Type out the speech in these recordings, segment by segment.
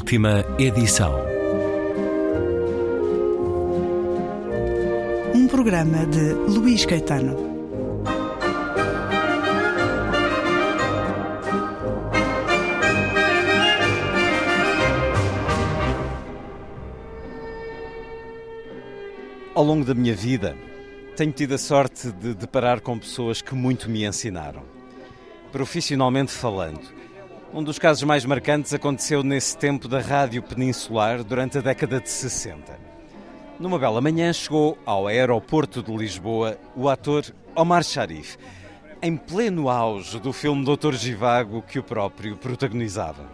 Última edição. Um programa de Luís Caetano. Ao longo da minha vida, tenho tido a sorte de deparar com pessoas que muito me ensinaram. Profissionalmente falando, um dos casos mais marcantes aconteceu nesse tempo da Rádio Peninsular durante a década de 60. Numa bela manhã chegou ao aeroporto de Lisboa o ator Omar Sharif, em pleno auge do filme Doutor Givago que o próprio protagonizava.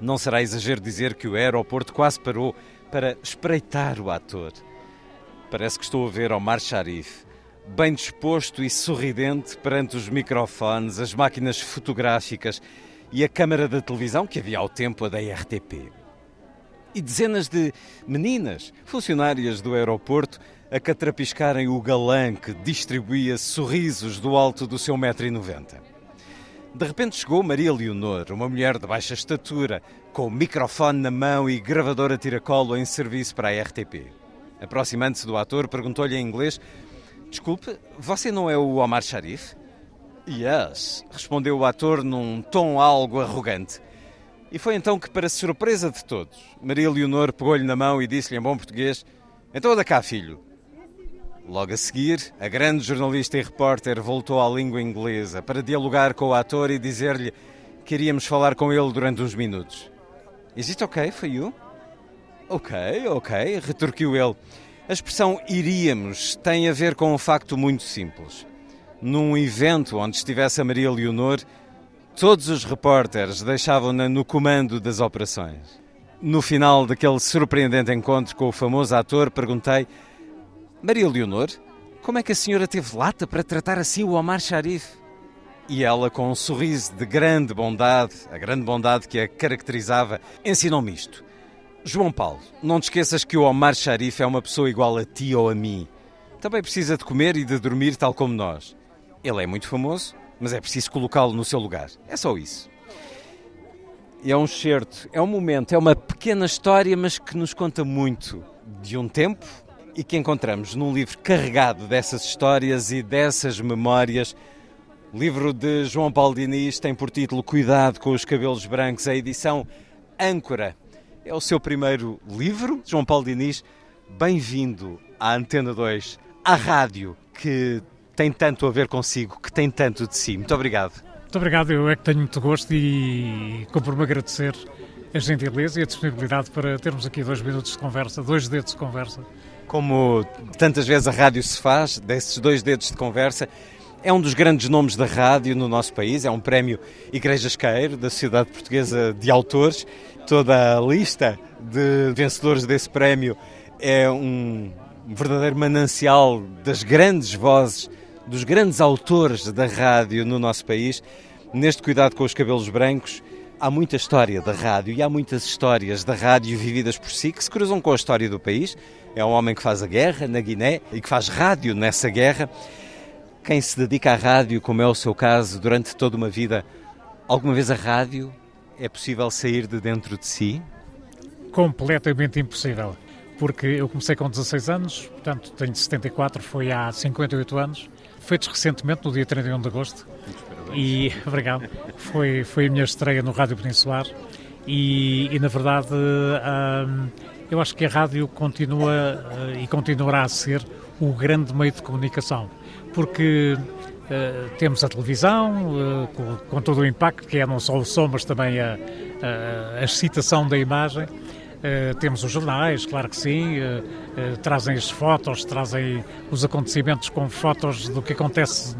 Não será exagero dizer que o aeroporto quase parou para espreitar o ator. Parece que estou a ver Omar Sharif, bem disposto e sorridente perante os microfones, as máquinas fotográficas e a câmara da televisão que havia ao tempo a da RTP. E dezenas de meninas, funcionárias do aeroporto, a catrapiscarem o galã que distribuía sorrisos do alto do seu metro e noventa. De repente chegou Maria Leonor, uma mulher de baixa estatura, com o microfone na mão e gravadora tiracolo em serviço para a RTP. Aproximando-se do ator, perguntou-lhe em inglês: Desculpe, você não é o Omar Sharif? Yes, respondeu o ator num tom algo arrogante. E foi então que, para surpresa de todos, Maria Leonor pegou-lhe na mão e disse-lhe em bom português: Então anda cá, filho. Logo a seguir, a grande jornalista e repórter voltou à língua inglesa para dialogar com o ator e dizer-lhe que iríamos falar com ele durante uns minutos. Is it okay for you? Ok, ok, retorquiu ele. A expressão iríamos tem a ver com um facto muito simples. Num evento onde estivesse a Maria Leonor, todos os repórteres deixavam-na no comando das operações. No final daquele surpreendente encontro com o famoso ator, perguntei: Maria Leonor, como é que a senhora teve lata para tratar assim o Omar Sharif? E ela, com um sorriso de grande bondade, a grande bondade que a caracterizava, ensinou-me isto. João Paulo, não te esqueças que o Omar Sharif é uma pessoa igual a ti ou a mim. Também precisa de comer e de dormir tal como nós. Ele é muito famoso, mas é preciso colocá-lo no seu lugar. É só isso. É um certo, é um momento, é uma pequena história, mas que nos conta muito de um tempo e que encontramos num livro carregado dessas histórias e dessas memórias. O livro de João Paulo Diniz tem por título Cuidado com os Cabelos Brancos, a edição Âncora. É o seu primeiro livro, João Paulo Diniz. Bem-vindo à Antena 2, à rádio que tem tanto a ver consigo, que tem tanto de si. Muito obrigado. Muito obrigado, eu é que tenho muito gosto e compro-me agradecer a gentileza e a disponibilidade para termos aqui dois minutos de conversa, dois dedos de conversa. Como tantas vezes a rádio se faz, desses dois dedos de conversa, é um dos grandes nomes da rádio no nosso país, é um prémio Igrejas Queiro, da Sociedade Portuguesa de Autores. Toda a lista de vencedores desse prémio é um verdadeiro manancial das grandes vozes dos grandes autores da rádio no nosso país. Neste cuidado com os cabelos brancos, há muita história da rádio e há muitas histórias da rádio vividas por si que se cruzam com a história do país. É um homem que faz a guerra na Guiné e que faz rádio nessa guerra. Quem se dedica à rádio, como é o seu caso, durante toda uma vida, alguma vez a rádio é possível sair de dentro de si? Completamente impossível porque eu comecei com 16 anos, portanto tenho 74, foi há 58 anos, feitos recentemente no dia 31 de agosto. E, obrigado, foi, foi a minha estreia no Rádio Peninsular. E, e na verdade hum, eu acho que a rádio continua uh, e continuará a ser o grande meio de comunicação, porque uh, temos a televisão uh, com, com, todo o impacto que é não só o som, mas também a, a, a excitação da imagem, Uh, temos os jornais, claro que sim, uh, uh, trazem as fotos, trazem os acontecimentos com fotos do que acontece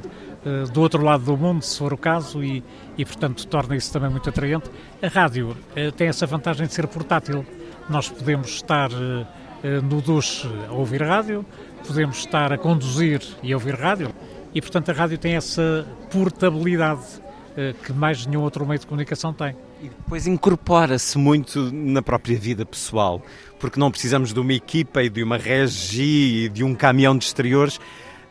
do outro lado do mundo, se for o caso, e, e portanto torna isso também muito atraente. A rádio tem essa vantagem de ser portátil. Nós podemos estar no duche a ouvir rádio, podemos estar a conduzir e a ouvir rádio, e portanto a rádio tem essa portabilidade que mais nenhum outro meio de comunicação tem. E depois incorpora-se muito na própria vida pessoal, porque não precisamos de uma equipa e de uma regi e de um caminhão de exteriores.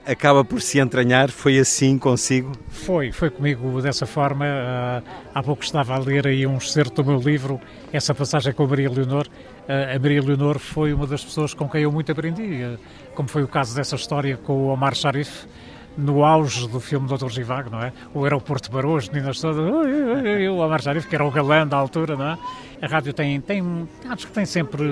acaba por se entranhar. Foi assim consigo? Foi, foi comigo dessa forma. Uh, há pouco estava a ler aí um excerto do meu livro, essa passagem com a Maria Leonor. Uh, a Maria Leonor foi uma das pessoas com quem eu muito aprendi, uh, como foi o caso dessa história com o Omar Sharif, no auge do filme Doutor Givago, não é? O aeroporto de Barões, meninas todas, o Omar Sharif, que era o galã da altura, não é? A rádio tem, tem acho que tem sempre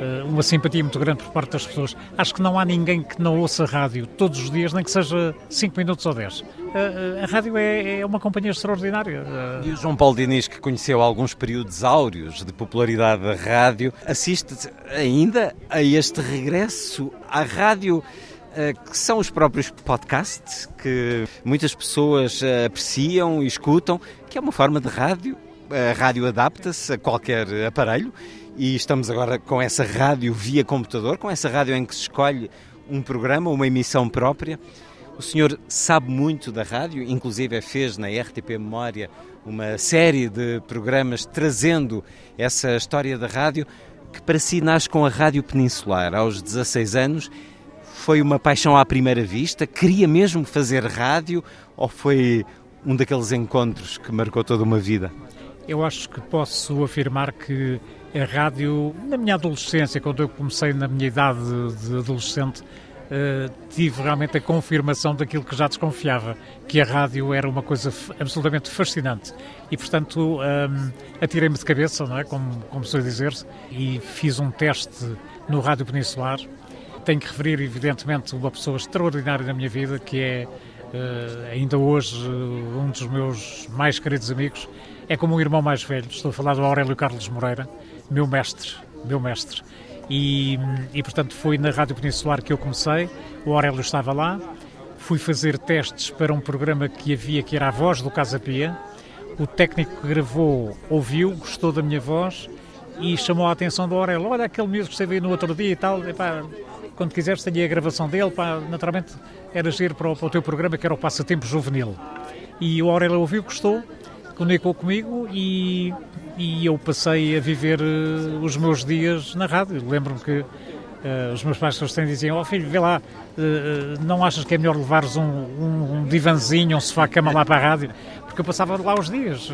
eh, uma simpatia muito grande por parte das pessoas. Acho que não há ninguém que não ouça rádio todos os dias, nem que seja 5 minutos ou 10. Eh, a rádio é, é, uma companhia extraordinária. E o João Paulo Diniz, que conheceu alguns períodos áureos de popularidade da rádio, assiste ainda a este regresso à rádio eh, que são os próprios podcasts que muitas pessoas apreciam e escutam, que é uma forma de rádio. A rádio adapta-se a qualquer aparelho e estamos agora com essa rádio via computador, com essa rádio em que se escolhe um programa, uma emissão própria. O senhor sabe muito da rádio, inclusive fez na RTP Memória uma série de programas trazendo essa história da rádio, que para si nasce com a Rádio Peninsular aos 16 anos. Foi uma paixão à primeira vista? Queria mesmo fazer rádio ou foi um daqueles encontros que marcou toda uma vida? Eu acho que posso afirmar que a rádio, na minha adolescência, quando eu comecei na minha idade de adolescente, uh, tive realmente a confirmação daquilo que já desconfiava, que a rádio era uma coisa absolutamente fascinante. E, portanto, um, ehm, atirei-me de cabeça, não é? como, como se dizer e fiz um teste no Rádio Peninsular. Tenho que referir, evidentemente, uma pessoa extraordinária na minha vida, que é, uh, ainda hoje, uh, um dos meus mais queridos amigos, é como um irmão mais velho. Estou a falar do Aurélio Carlos Moreira, meu mestre, meu mestre. E, e portanto foi na Rádio Peninsular que eu comecei, o Aurélio estava lá, fui fazer testes para um programa que havia que era a voz do Casa Pia. O técnico que gravou ouviu, gostou da minha voz e chamou a atenção do Aurélio. Olha aquele mesmo que esteve aí no outro dia e tal. Epá, quando quiseres, tenho a gravação dele. Pá, naturalmente era giro para o, para o teu programa que era o Passatempo Juvenil. E o Aurélio ouviu, gostou comunicou comigo e, e eu passei a viver uh, os meus dias na rádio. Lembro-me que uh, os meus pais têm diziam, ó oh, filho, vê lá, uh, não achas que é melhor levares um, um, um divanzinho, um sofá-cama lá para a rádio? Porque eu passava lá os dias.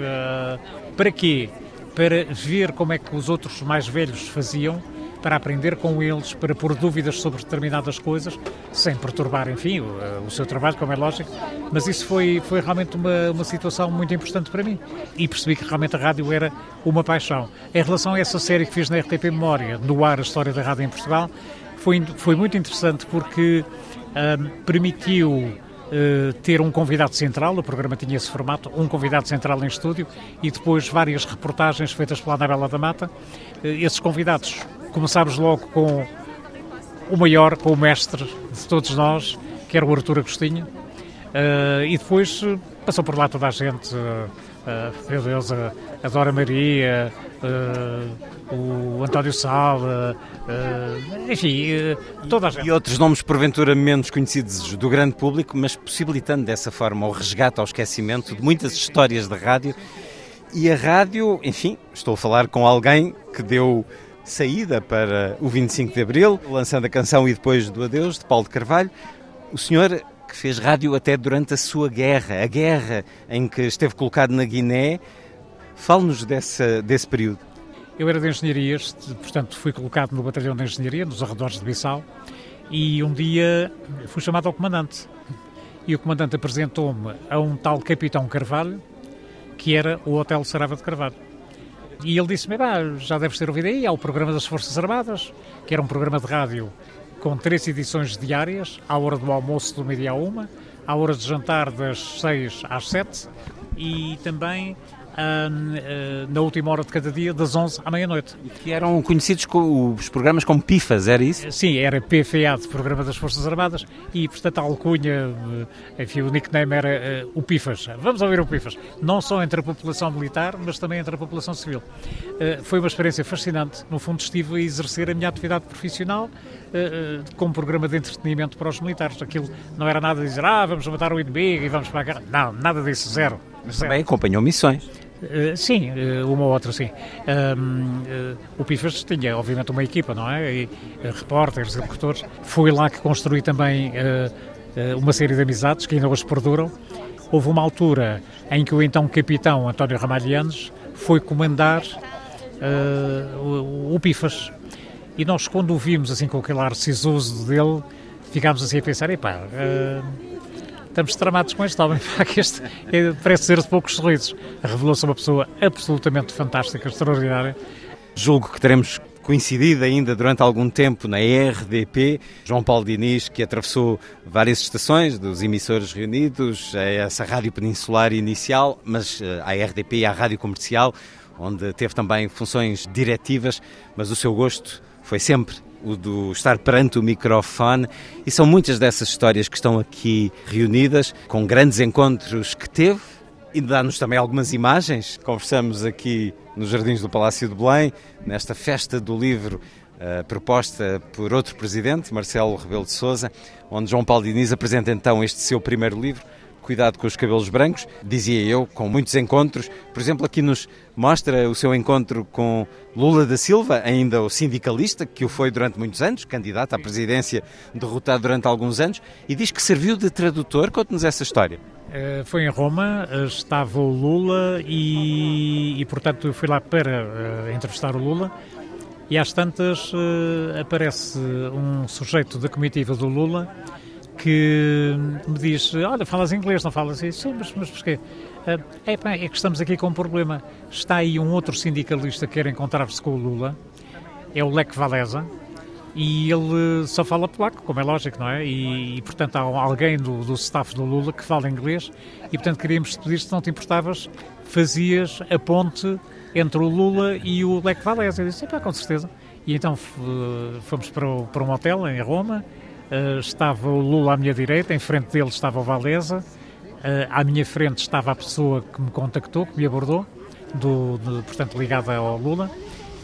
para quê? Para ver como é que os outros mais velhos faziam para aprender com eles, para pôr dúvidas sobre determinadas coisas, sem perturbar, enfim, o, o, seu trabalho, como é lógico. Mas isso foi, foi realmente uma, uma situação muito importante para mim. E percebi que realmente a rádio era uma paixão. Em relação a essa série que fiz na RTP Memória, no ar a história da rádio em Portugal, foi, foi muito interessante porque hum, permitiu Uh, ter um convidado central, o programa tinha esse formato, um convidado central em estúdio e depois várias reportagens feitas pela Anabela da Mata. Uh, esses convidados começámos logo com o maior, com o mestre de todos nós, que era o Artur Agostinho, uh, e depois passou por lá toda a gente, uh, meu Deus, a, a Dora Maria, o António Sala, enfim, toda a gente. E outros nomes porventura menos conhecidos do grande público, mas possibilitando dessa forma o resgate ao esquecimento de muitas histórias de rádio. E a rádio, enfim, estou a falar com alguém que deu saída para o 25 de Abril, lançando a canção E Depois do Adeus, de Paulo de Carvalho. O senhor que fez rádio até durante a sua guerra, a guerra em que esteve colocado na Guiné. Fale-nos desse período. Eu era de engenharias, portanto fui colocado no batalhão de engenharia, nos arredores de Bissau, e um dia fui chamado ao comandante. E o comandante apresentou-me a um tal Capitão Carvalho, que era o Hotel Sarava de Carvalho. E ele disse-me, já deves ter ouvido aí, há o programa das Forças Armadas, que era um programa de rádio com três edições diárias, à hora do almoço do meio-dia a uma, à hora de jantar das seis às sete, e também na última hora de cada dia, das 11 à meia-noite. Que eram conhecidos com os programas como PIFAS, era isso? Sim, era PFA, Programa das Forças Armadas, e portanto a alcunha, eh, enfim, o nickname era uh, o PIFAS. Vamos ouvir o PIFAS. Não só entre a população militar, mas também entre a população civil. Uh, foi uma experiência fascinante. No fundo, estive a exercer a minha atividade profissional uh, com um programa de entretenimento para os militares. Aquilo não era nada de dizer, ah, vamos matar o inimigo e vamos para a guerra. Não, nada disso, zero. Mas também acompanhou missões. Uh, sim, uh, uma ou outra, sim. Uh, o Pifas tinha, obviamente, uma equipa, não é? E, repórteres, reportores. Foi lá que construí também uma série de amizades que ainda hoje perduram. Houve uma altura em que o então capitão António Ramalhianes foi comandar uh, o, o Pifas. E nós, quando o vimos assim com aquele ar sisoso dele, ficámos assim a pensar: epá, uh, estamos tramados com este homem, que este é, parece ser de poucos sorrisos. Revelou-se uma pessoa absolutamente fantástica, extraordinária. Julgo que teremos coincidido ainda durante algum tempo na RDP. João Paulo Diniz, que atravessou várias estações dos emissores reunidos, a essa rádio peninsular inicial, mas eh, à RDP e à rádio comercial, onde teve também funções diretivas, mas o seu gosto foi sempre o do estar perante o microfone e são muitas dessas histórias que estão aqui reunidas, com grandes encontros que teve e dá-nos também algumas imagens. Conversamos aqui nos Jardins do Palácio de Belém, nesta festa do livro uh, proposta por outro presidente, Marcelo Rebelo de Sousa, onde João Paulo Diniz apresenta então este seu primeiro livro, Cuidado com os cabelos brancos, dizia eu, com muitos encontros. Por exemplo, aqui nos mostra o seu encontro com Lula da Silva, ainda o sindicalista, que o foi durante muitos anos, candidato à presidência, derrotado durante alguns anos, e diz que serviu de tradutor. Conte-nos essa história. Eh, foi em Roma, eh, estava o Lula e, e portanto, eu fui lá para uh, entrevistar o Lula. E às tantas aparece um sujeito da comitiva do Lula que me diz: Olha, falas inglês, não falas isso? Sim, mas, mas porquê? É, pá, é que estamos aqui com um problema. Está aí um outro sindicalista que quer encontrar-se com o Lula, é o Lech Walesa, e ele só fala polaco, como é lógico, não é? E, e portanto há alguém do, do staff do Lula que fala inglês e portanto queríamos pedir se não te importavas, fazias a ponte entre o Lula e o Lech Walesa. Eu disse, com certeza. E então fomos para, o, para um hotel em Roma, uh, estava o Lula à minha direita, em frente dele estava o Valesa, uh, à minha frente estava a pessoa que me contactou, que me abordou, do, de, portanto ligada ao Lula,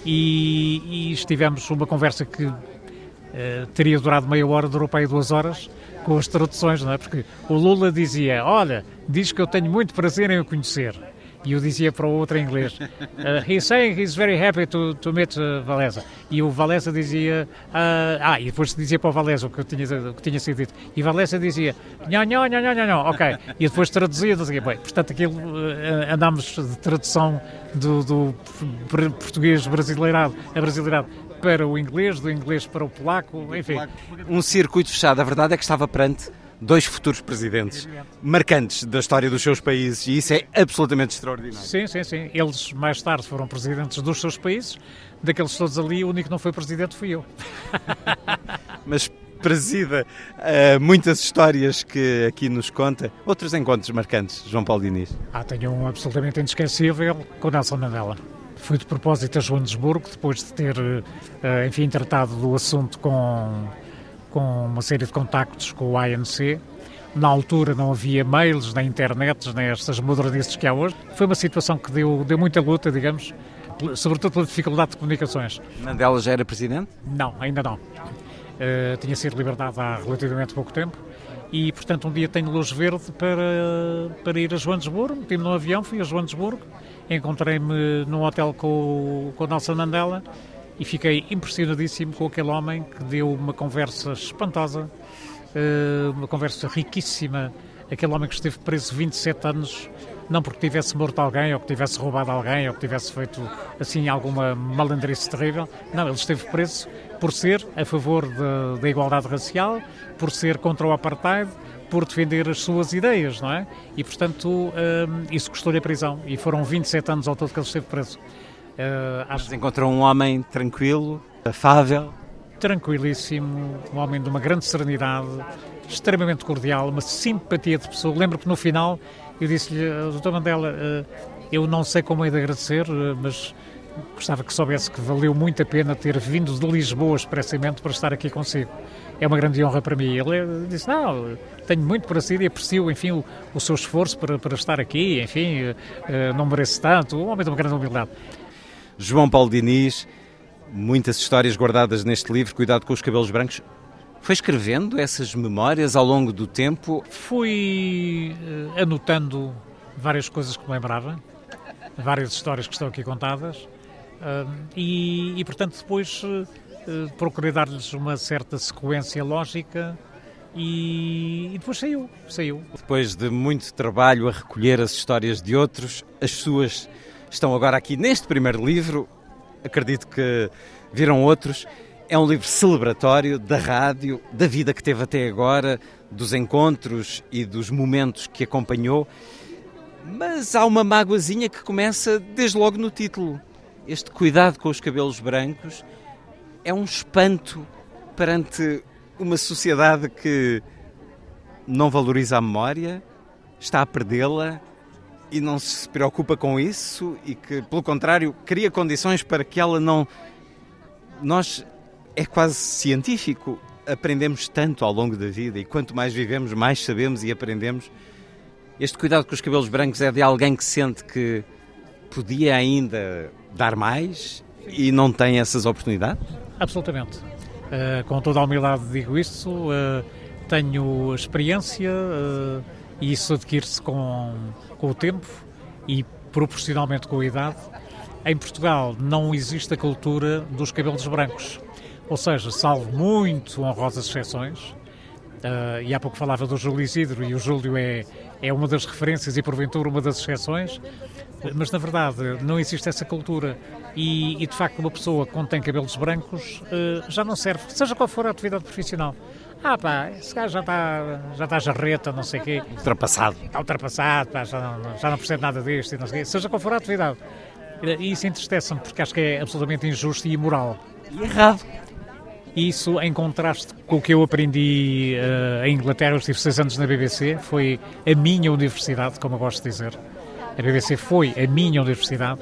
e, e estivemos uma conversa que Uh, teria durado meia hora, durou para aí duas horas com as traduções, não é? Porque o Lula dizia: Olha, diz que eu tenho muito prazer em o conhecer. E eu dizia para o outro em inglês: uh, He's saying he's very happy to, to meet uh, Valesa. E o Valesa dizia: uh, Ah, e depois dizia para o Valesa o que, tinha, o que tinha sido dito. E Valesa dizia: Não, não, não, não, não, ok. E depois traduzia, dizia, bem, portanto, aquilo uh, andámos de tradução do, do português brasileirado a brasileirado para o inglês, do inglês para o polaco, enfim. Um circuito fechado. A verdade é que estava perante dois futuros presidentes marcantes da história dos seus países e isso é absolutamente extraordinário. Sim, sim, sim. Eles mais tarde foram presidentes dos seus países. Daqueles todos ali, o único que não foi presidente fui eu. Mas presida uh, muitas histórias que aqui nos conta. Outros encontros marcantes, João Paulo Diniz? Ah, tenho um absolutamente inesquecível com Nelson Mandela. Fui de propósito a Joanesburgo, depois de ter, uh, enfim, tratado do assunto com, com uma série de contactos com o ANC. Na altura não havia mails, nem internet, nem estas modernices que há hoje. Foi uma situação que deu, deu muita luta, digamos, sobretudo pela dificuldade de comunicações. Mandela já era presidente? Não, ainda não. Uh, tinha sido libertado há relativamente pouco tempo e, portanto, um dia tenho luz verde para, para ir a Joanesburgo. Meti-me no avião, fui a Joanesburgo encontrei-me num hotel com, com o Nelson Mandela e fiquei impressionadíssimo com aquele homem que deu uma conversa espantosa, eh, uma conversa riquíssima. Aquele homem que esteve preso 27 anos, não porque tivesse morto alguém, ou que tivesse roubado alguém, ou que tivesse feito assim alguma malandrice terrível. Não, ele esteve preso por ser a favor da igualdade racial, por ser contra o apartheid, por defender as suas ideias, não é? E, portanto, um, isso custou-lhe a prisão. E foram 27 anos ao todo que ele esteve preso. Uh, acho... encontrou um homem tranquilo, afável? Tranquilíssimo, um homem de uma grande serenidade, extremamente cordial, uma simpatia de pessoa. Lembro que no final eu disse-lhe, Dr. Mandela, uh, eu não sei como é de agradecer, mas gostava que soubesse que valeu muito a pena ter vindo de Lisboa expressamente para estar aqui consigo. É uma grande honra para mim. Ele disse: Não, tenho muito para si e aprecio, enfim, o, o seu esforço para, para estar aqui, enfim, uh, não merece tanto. Um homem de uma grande humildade. João Paulo Diniz, muitas histórias guardadas neste livro, Cuidado com os Cabelos Brancos. Foi escrevendo essas memórias ao longo do tempo? Fui uh, anotando várias coisas que me lembrava, várias histórias que estão aqui contadas. Uh, e, e, portanto, depois uh, procurei dar-lhes uma certa sequência lógica e, e depois saiu, saiu. Depois de muito trabalho a recolher as histórias de outros, as suas estão agora aqui neste primeiro livro. Acredito que viram outros. É um livro celebratório da rádio, da vida que teve até agora, dos encontros e dos momentos que acompanhou. Mas há uma mágoazinha que começa desde logo no título. Este cuidado com os cabelos brancos é um espanto perante uma sociedade que não valoriza a memória, está a perdê-la e não se preocupa com isso e que, pelo contrário, cria condições para que ela não. Nós é quase científico, aprendemos tanto ao longo da vida e quanto mais vivemos, mais sabemos e aprendemos. Este cuidado com os cabelos brancos é de alguém que sente que podia ainda dar mais e não tem essas oportunidades? Absolutamente. Uh, com toda a humildade digo isso. Uh, tenho experiência uh, e isso adquire-se com, com o tempo e proporcionalmente com a idade. Em Portugal não existe a cultura dos cabelos brancos. Ou seja, salvo muito honrosas exceções, uh, e há pouco falava do Júlio Isidro, e o Júlio é, é uma das referências e porventura uma das exceções, mas na verdade não existe essa cultura. E, e de facto, uma pessoa que tem cabelos brancos uh, já não serve, seja qual for a atividade profissional. Ah pá, esse gajo já está já está jarreta, não sei o quê. Ultrapassado. Está ultrapassado, pá, já, não, já não percebe nada disto, não sei quê. seja qual for a atividade. E isso entristece-me porque acho que é absolutamente injusto e imoral. E errado. Isso em contraste com o que eu aprendi uh, em Inglaterra, eu estive seis anos na BBC, foi a minha universidade, como eu gosto de dizer. A BBC foi a minha universidade.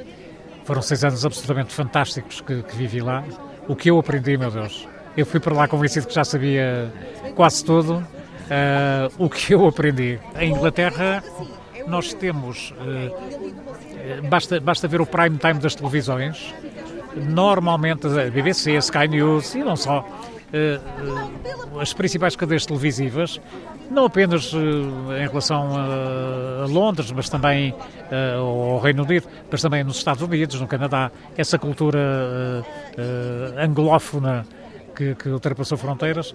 Foram seis anos absolutamente fantásticos que, que vivi lá. O que eu aprendi, meu Deus. Eu fui para lá convencido que já sabia quase tudo. Uh, o que eu aprendi. Em Inglaterra, nós temos. Uh, basta, basta ver o prime time das televisões normalmente a BBC, a Sky News e não só, eh, as principais cadeias televisivas, não apenas em relação a Londres, mas também ao Reino Unido, mas também nos Estados Unidos, no Canadá, essa cultura anglófona que, que ultrapassou fronteiras,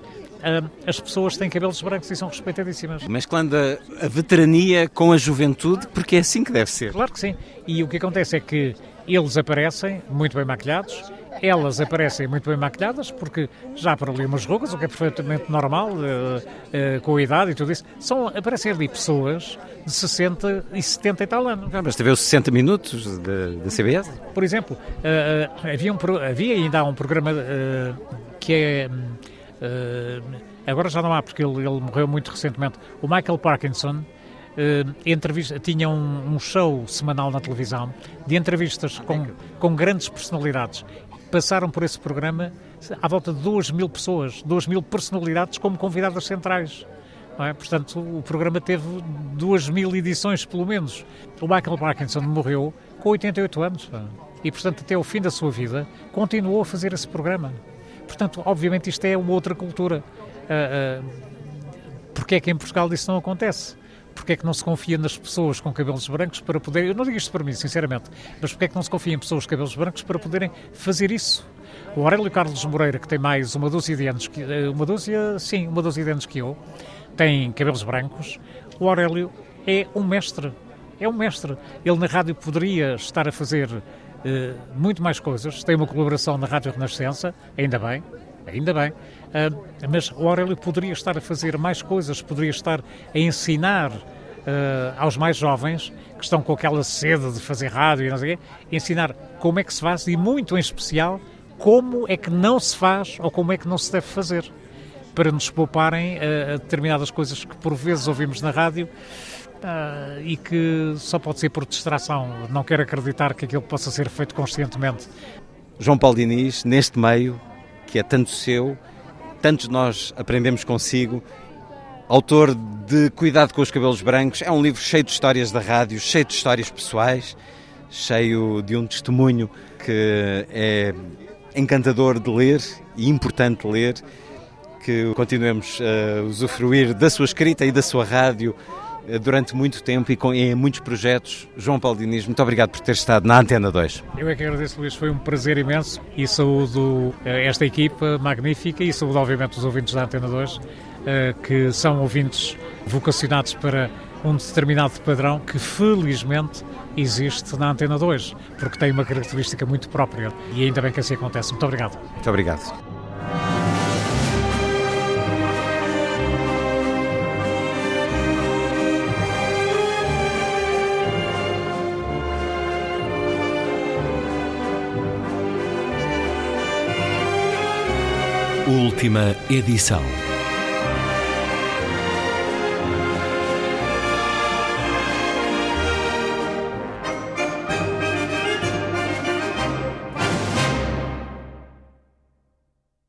as pessoas têm cabelos brancos e são respeitadíssimas. Mesclando a, a veterania com a juventude, porque é assim que deve ser. Claro que sim. E o que acontece é que eles aparecem muito bem maquilhados, elas aparecem muito bem maquilhadas, porque já por ali umas rugas, o que é perfeitamente normal, uh, uh, com a idade e tudo isso. São, aparecem ali pessoas de 60 e 70 e tal anos. Ah, mas teve os 60 minutos da CBS? Por exemplo, uh, havia, um, havia ainda um programa que é. agora já não há, porque ele, ele morreu muito recentemente. O Michael Parkinson uh, entrevista, tinha um, um, show semanal na televisão de entrevistas com, com grandes personalidades. Passaram por esse programa à volta de 2 mil pessoas, 2 mil personalidades como convidadas centrais. É? Portanto, o programa teve 2 mil edições, pelo menos. O Michael Parkinson morreu com 88 anos. E, portanto, até o fim da sua vida, continuou a fazer esse programa. Portanto, obviamente, isto é uma outra cultura. Uh, uh, porque é que em Portugal isso não acontece? porque é que não se confia nas pessoas com cabelos brancos para poderem, eu não digo isto para mim, sinceramente, mas porque é que não se confia em pessoas com cabelos brancos para poderem fazer isso? O Aurélio Carlos Moreira, que tem mais uma dúzia de anos, que, eh, uma dúzia, sim, uma dúzia de anos que eu, tem cabelos brancos, o Aurélio é um mestre, é um mestre. Ele na rádio poderia estar a fazer muito mais coisas, tem uma colaboração na Rádio Renascença, ainda bem, ainda bem, Uh, mas o Aurélio poderia estar a fazer mais coisas, poderia estar a ensinar uh, aos mais jovens que estão com aquela sede de fazer rádio e não sei o quê, ensinar como é que se faz e, muito em especial, como é que não se faz ou como é que não se deve fazer, para nos pouparem a determinadas coisas que por vezes ouvimos na rádio Uh, e que só pode ser por distração. Não quero acreditar que aquilo possa ser feito conscientemente. João Paulo Diniz, neste meio, que é tanto seu, tantos nós aprendemos consigo. Autor de Cuidado com os Cabelos Brancos, é um livro cheio de histórias da rádio, cheio de histórias pessoais, cheio de um testemunho que é encantador de ler e importante ler. Que continuemos a usufruir da sua escrita e da sua rádio durante muito tempo e com, em muitos projetos. João Paulo Diniz, muito obrigado por ter estado na Antena 2. Eu é que agradeço, Luís, foi um prazer imenso e saúdo eh, esta equipa magnífica e saúdo, obviamente, os ouvintes da Antena 2, eh, que são ouvintes vocacionados para um determinado padrão que, felizmente, existe na Antena 2, porque tem uma característica muito própria e ainda bem que assim acontece. Muito obrigado. Muito obrigado. Última edição.